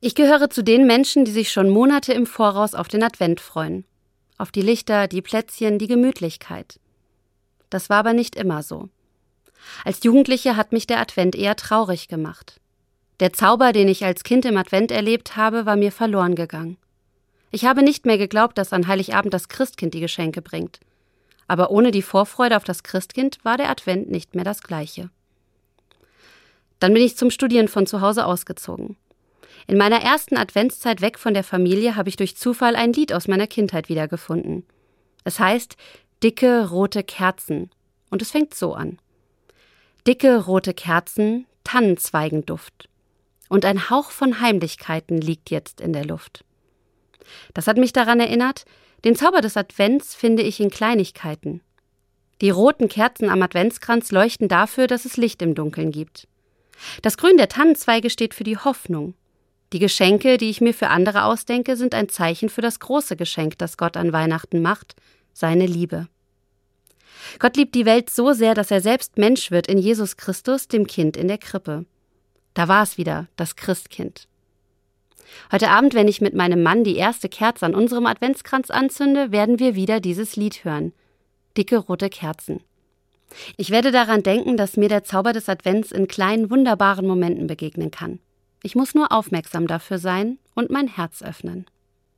Ich gehöre zu den Menschen, die sich schon Monate im Voraus auf den Advent freuen. Auf die Lichter, die Plätzchen, die Gemütlichkeit. Das war aber nicht immer so. Als Jugendliche hat mich der Advent eher traurig gemacht. Der Zauber, den ich als Kind im Advent erlebt habe, war mir verloren gegangen. Ich habe nicht mehr geglaubt, dass an Heiligabend das Christkind die Geschenke bringt. Aber ohne die Vorfreude auf das Christkind war der Advent nicht mehr das gleiche. Dann bin ich zum Studieren von zu Hause ausgezogen. In meiner ersten Adventszeit weg von der Familie habe ich durch Zufall ein Lied aus meiner Kindheit wiedergefunden. Es heißt Dicke rote Kerzen und es fängt so an. Dicke rote Kerzen, Tannenzweigenduft. Und ein Hauch von Heimlichkeiten liegt jetzt in der Luft. Das hat mich daran erinnert, den Zauber des Advents finde ich in Kleinigkeiten. Die roten Kerzen am Adventskranz leuchten dafür, dass es Licht im Dunkeln gibt. Das Grün der Tannenzweige steht für die Hoffnung. Die Geschenke, die ich mir für andere ausdenke, sind ein Zeichen für das große Geschenk, das Gott an Weihnachten macht, seine Liebe. Gott liebt die Welt so sehr, dass er selbst Mensch wird in Jesus Christus, dem Kind in der Krippe. Da war es wieder, das Christkind. Heute Abend, wenn ich mit meinem Mann die erste Kerze an unserem Adventskranz anzünde, werden wir wieder dieses Lied hören. Dicke rote Kerzen. Ich werde daran denken, dass mir der Zauber des Advents in kleinen, wunderbaren Momenten begegnen kann. Ich muss nur aufmerksam dafür sein und mein Herz öffnen.